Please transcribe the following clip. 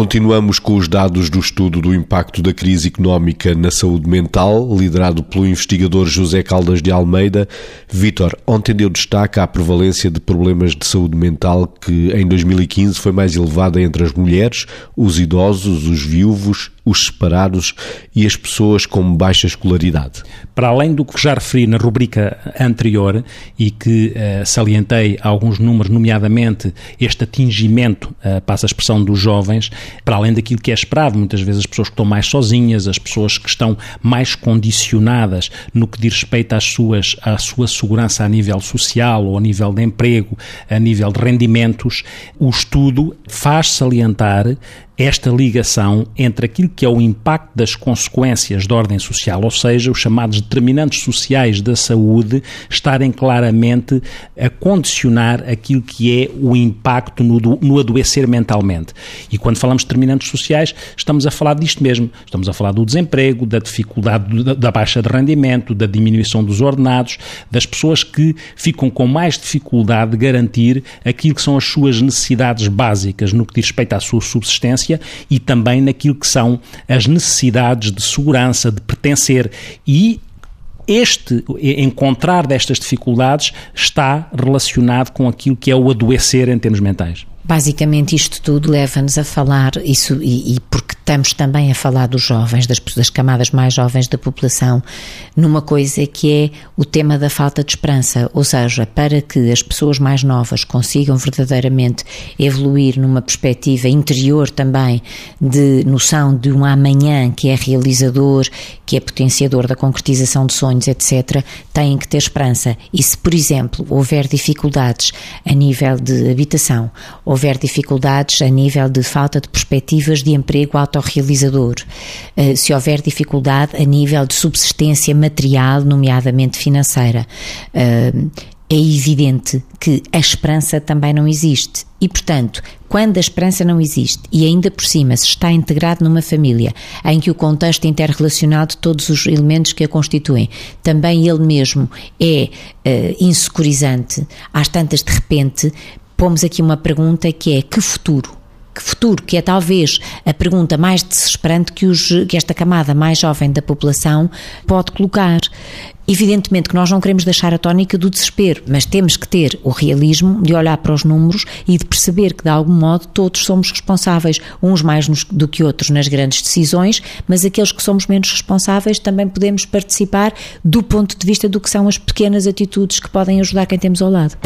Continuamos com os dados do estudo do impacto da crise económica na saúde mental, liderado pelo investigador José Caldas de Almeida. Vítor, ontem deu destaque à prevalência de problemas de saúde mental que em 2015 foi mais elevada entre as mulheres, os idosos, os viúvos, os separados e as pessoas com baixa escolaridade. Para além do que já referi na rubrica anterior e que uh, salientei alguns números, nomeadamente este atingimento, uh, passa a expressão dos jovens, para além daquilo que é esperado, muitas vezes as pessoas que estão mais sozinhas, as pessoas que estão mais condicionadas no que diz respeito às suas, à sua segurança a nível social ou a nível de emprego, a nível de rendimentos, o estudo faz salientar esta ligação entre aquilo que é o impacto das consequências de ordem social, ou seja, os chamados determinantes sociais da saúde, estarem claramente a condicionar aquilo que é o impacto no, no adoecer mentalmente. E quando falamos de determinantes sociais, estamos a falar disto mesmo. Estamos a falar do desemprego, da dificuldade da, da baixa de rendimento, da diminuição dos ordenados, das pessoas que ficam com mais dificuldade de garantir aquilo que são as suas necessidades básicas no que diz respeito à sua subsistência e também naquilo que são as necessidades de segurança, de pertencer e este encontrar destas dificuldades está relacionado com aquilo que é o adoecer em termos mentais. Basicamente, isto tudo leva-nos a falar, isso, e, e, porque estamos também a falar dos jovens, das, das, camadas mais jovens da população, numa coisa que é o tema da falta de esperança. Ou seja, para que as pessoas mais novas consigam verdadeiramente evoluir numa perspectiva interior também de noção de um amanhã que é realizador, que é potenciador da concretização de sonhos, etc., têm que ter esperança. E se, por exemplo, houver dificuldades a nível de habitação, houver dificuldades a nível de falta de perspectivas de emprego autorrealizador, eh, se houver dificuldade a nível de subsistência material, nomeadamente financeira, eh, é evidente que a esperança também não existe. E, portanto, quando a esperança não existe e ainda por cima se está integrado numa família em que o contexto interrelacional de todos os elementos que a constituem também ele mesmo é uh, insecurizante, às tantas de repente pomos aqui uma pergunta que é: que futuro? Que futuro? Que é talvez a pergunta mais desesperante que, os, que esta camada mais jovem da população pode colocar. Evidentemente que nós não queremos deixar a tónica do desespero, mas temos que ter o realismo de olhar para os números e de perceber que, de algum modo, todos somos responsáveis, uns mais do que outros nas grandes decisões, mas aqueles que somos menos responsáveis também podemos participar do ponto de vista do que são as pequenas atitudes que podem ajudar quem temos ao lado.